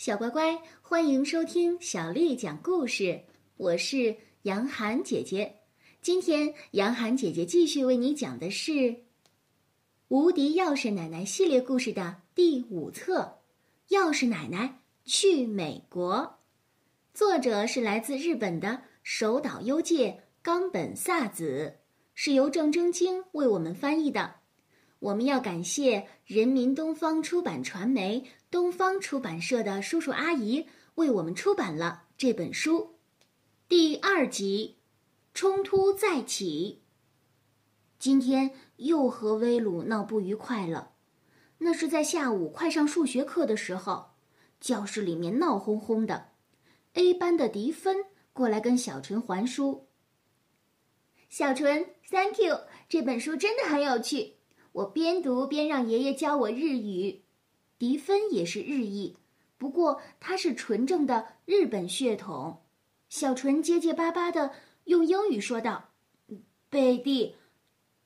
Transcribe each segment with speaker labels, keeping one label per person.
Speaker 1: 小乖乖，欢迎收听小丽讲故事。我是杨涵姐姐。今天杨涵姐姐继续为你讲的是《无敌钥匙奶奶》系列故事的第五册《钥匙奶奶去美国》。作者是来自日本的手岛优介、冈本萨子，是由郑征京为我们翻译的。我们要感谢人民东方出版传媒东方出版社的叔叔阿姨为我们出版了这本书。第二集，冲突再起。今天又和威鲁闹不愉快了。那是在下午快上数学课的时候，教室里面闹哄哄的。A 班的迪芬过来跟小纯还书。小纯，Thank you，这本书真的很有趣。我边读边让爷爷教我日语，迪芬也是日裔，不过他是纯正的日本血统。小纯结结巴巴的用英语说道：“贝蒂，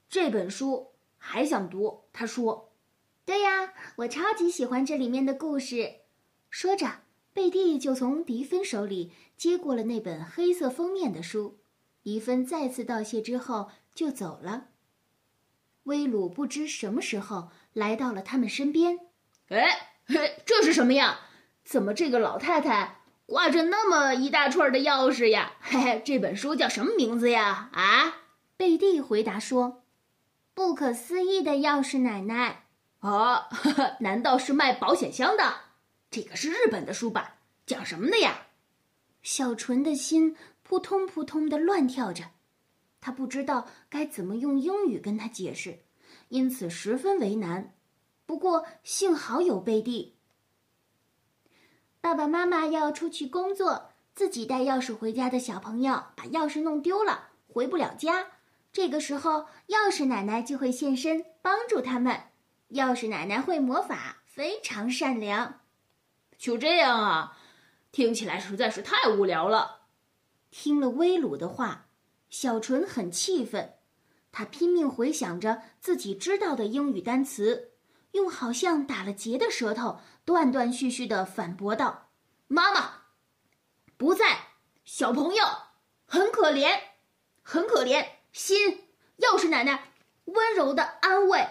Speaker 1: 这本书还想读。”他说：“对呀，我超级喜欢这里面的故事。”说着，贝蒂就从迪芬手里接过了那本黑色封面的书。迪芬再次道谢之后就走了。威鲁不知什么时候来到了他们身边。
Speaker 2: 哎，这是什么呀？怎么这个老太太挂着那么一大串的钥匙呀？嘿嘿，这本书叫什么名字呀？啊？
Speaker 1: 贝蒂回答说：“不可思议的钥匙奶奶。”
Speaker 2: 啊，难道是卖保险箱的？这个是日本的书吧？讲什么的呀？
Speaker 1: 小纯的心扑通扑通的乱跳着。他不知道该怎么用英语跟他解释，因此十分为难。不过幸好有贝蒂。爸爸妈妈要出去工作，自己带钥匙回家的小朋友把钥匙弄丢了，回不了家。这个时候，钥匙奶奶就会现身帮助他们。钥匙奶奶会魔法，非常善良。
Speaker 2: 就这样啊，听起来实在是太无聊了。
Speaker 1: 听了威鲁的话。小纯很气愤，他拼命回想着自己知道的英语单词，用好像打了结的舌头断断续续的反驳道：“
Speaker 2: 妈妈不在，小朋友很可怜，很可怜。”心钥匙奶奶温柔的安慰：“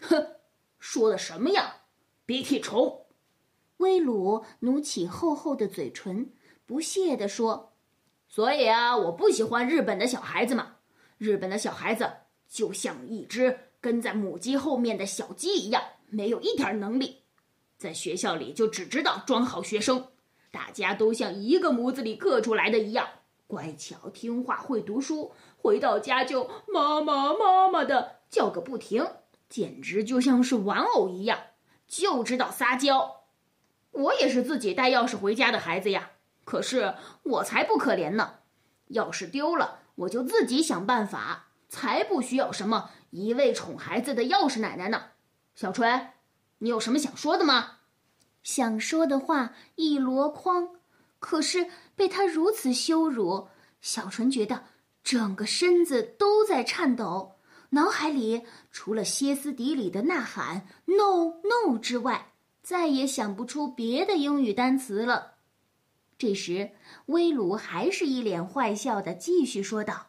Speaker 2: 哼，说的什么呀，鼻涕虫！”
Speaker 1: 威鲁努起厚厚的嘴唇，不屑地说。
Speaker 2: 所以啊，我不喜欢日本的小孩子嘛。日本的小孩子就像一只跟在母鸡后面的小鸡一样，没有一点能力。在学校里就只知道装好学生，大家都像一个模子里刻出来的一样，乖巧听话，会读书。回到家就妈妈妈妈的叫个不停，简直就像是玩偶一样，就知道撒娇。我也是自己带钥匙回家的孩子呀。可是我才不可怜呢，钥匙丢了我就自己想办法，才不需要什么一味宠孩子的钥匙奶奶呢。小纯，你有什么想说的吗？
Speaker 1: 想说的话一箩筐，可是被他如此羞辱，小纯觉得整个身子都在颤抖，脑海里除了歇斯底里的呐喊 “no no” 之外，再也想不出别的英语单词了。这时，威鲁还是一脸坏笑的继续说道：“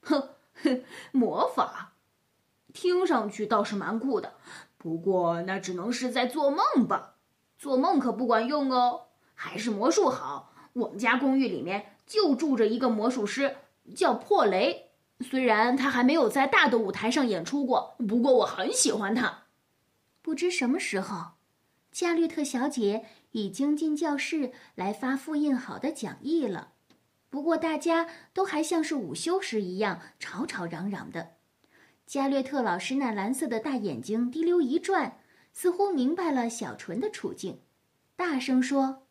Speaker 2: 哼哼，魔法，听上去倒是蛮酷的，不过那只能是在做梦吧？做梦可不管用哦，还是魔术好。我们家公寓里面就住着一个魔术师，叫破雷。虽然他还没有在大的舞台上演出过，不过我很喜欢他。
Speaker 1: 不知什么时候，加略特小姐。”已经进教室来发复印好的讲义了，不过大家都还像是午休时一样吵吵嚷嚷的。加略特老师那蓝色的大眼睛滴溜一转，似乎明白了小纯的处境，大声说：“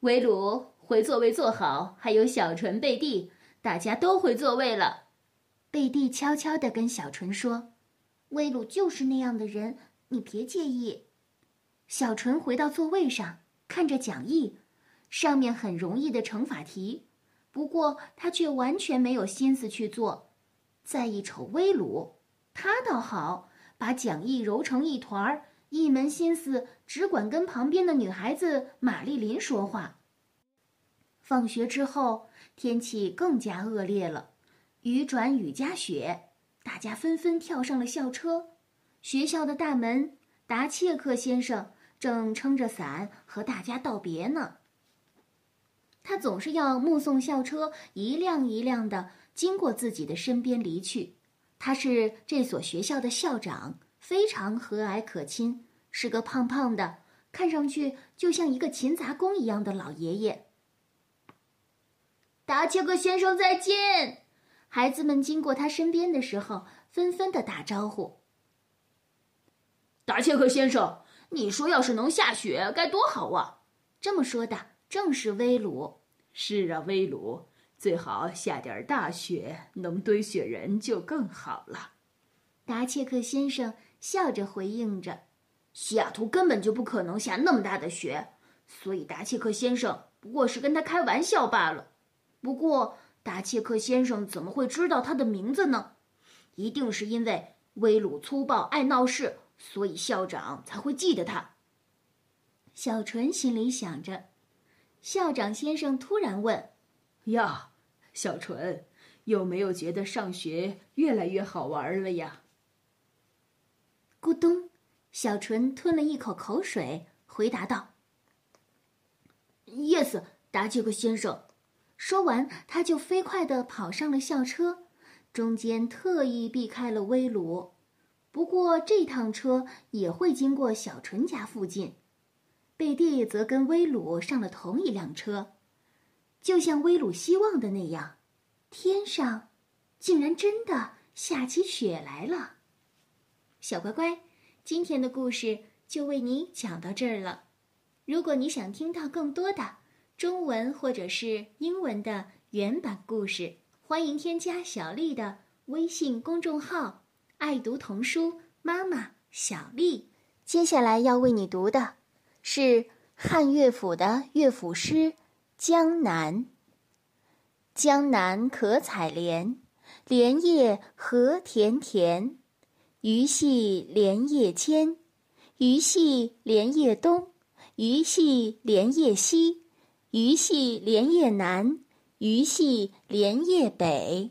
Speaker 2: 维鲁，回座位坐好，还有小纯、贝蒂，大家都回座位了。”
Speaker 1: 贝蒂悄悄地跟小纯说：“威鲁就是那样的人，你别介意。”小纯回到座位上，看着讲义，上面很容易的乘法题，不过他却完全没有心思去做。再一瞅威鲁，他倒好，把讲义揉成一团儿，一门心思只管跟旁边的女孩子玛丽琳说话。放学之后，天气更加恶劣了，雨转雨夹雪，大家纷纷跳上了校车。学校的大门，达切克先生正撑着伞和大家道别呢。他总是要目送校车一辆一辆的经过自己的身边离去。他是这所学校的校长，非常和蔼可亲，是个胖胖的，看上去就像一个勤杂工一样的老爷爷。达切克先生再见！孩子们经过他身边的时候，纷纷的打招呼。
Speaker 2: 达切克先生，你说要是能下雪该多好啊！
Speaker 1: 这么说的正是威鲁。
Speaker 3: 是啊，威鲁，最好下点大雪，能堆雪人就更好了。
Speaker 1: 达切克先生笑着回应着：“
Speaker 2: 西雅图根本就不可能下那么大的雪，所以达切克先生不过是跟他开玩笑罢了。”不过，达切克先生怎么会知道他的名字呢？一定是因为威鲁粗暴爱闹事，所以校长才会记得他。
Speaker 1: 小纯心里想着。校长先生突然问：“
Speaker 3: 呀，小纯，有没有觉得上学越来越好玩了呀？”
Speaker 1: 咕咚，小纯吞了一口口水，回答道
Speaker 2: ：“Yes，达切克先生。”
Speaker 1: 说完，他就飞快地跑上了校车，中间特意避开了威鲁。不过这趟车也会经过小纯家附近。贝蒂则跟威鲁上了同一辆车，就像威鲁希望的那样，天上竟然真的下起雪来了。小乖乖，今天的故事就为你讲到这儿了。如果你想听到更多的，中文或者是英文的原版故事，欢迎添加小丽的微信公众号“爱读童书妈妈小丽”。接下来要为你读的是汉乐府的乐府诗《江南》。江南可采莲，莲叶何田田。鱼戏莲叶间，鱼戏莲叶东，鱼戏莲叶西。鱼戏莲叶南，鱼戏莲叶北。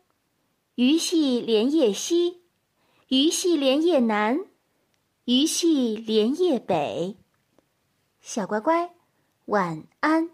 Speaker 1: 鱼戏莲叶西，鱼戏莲叶南，鱼戏莲叶北。小乖乖，晚安。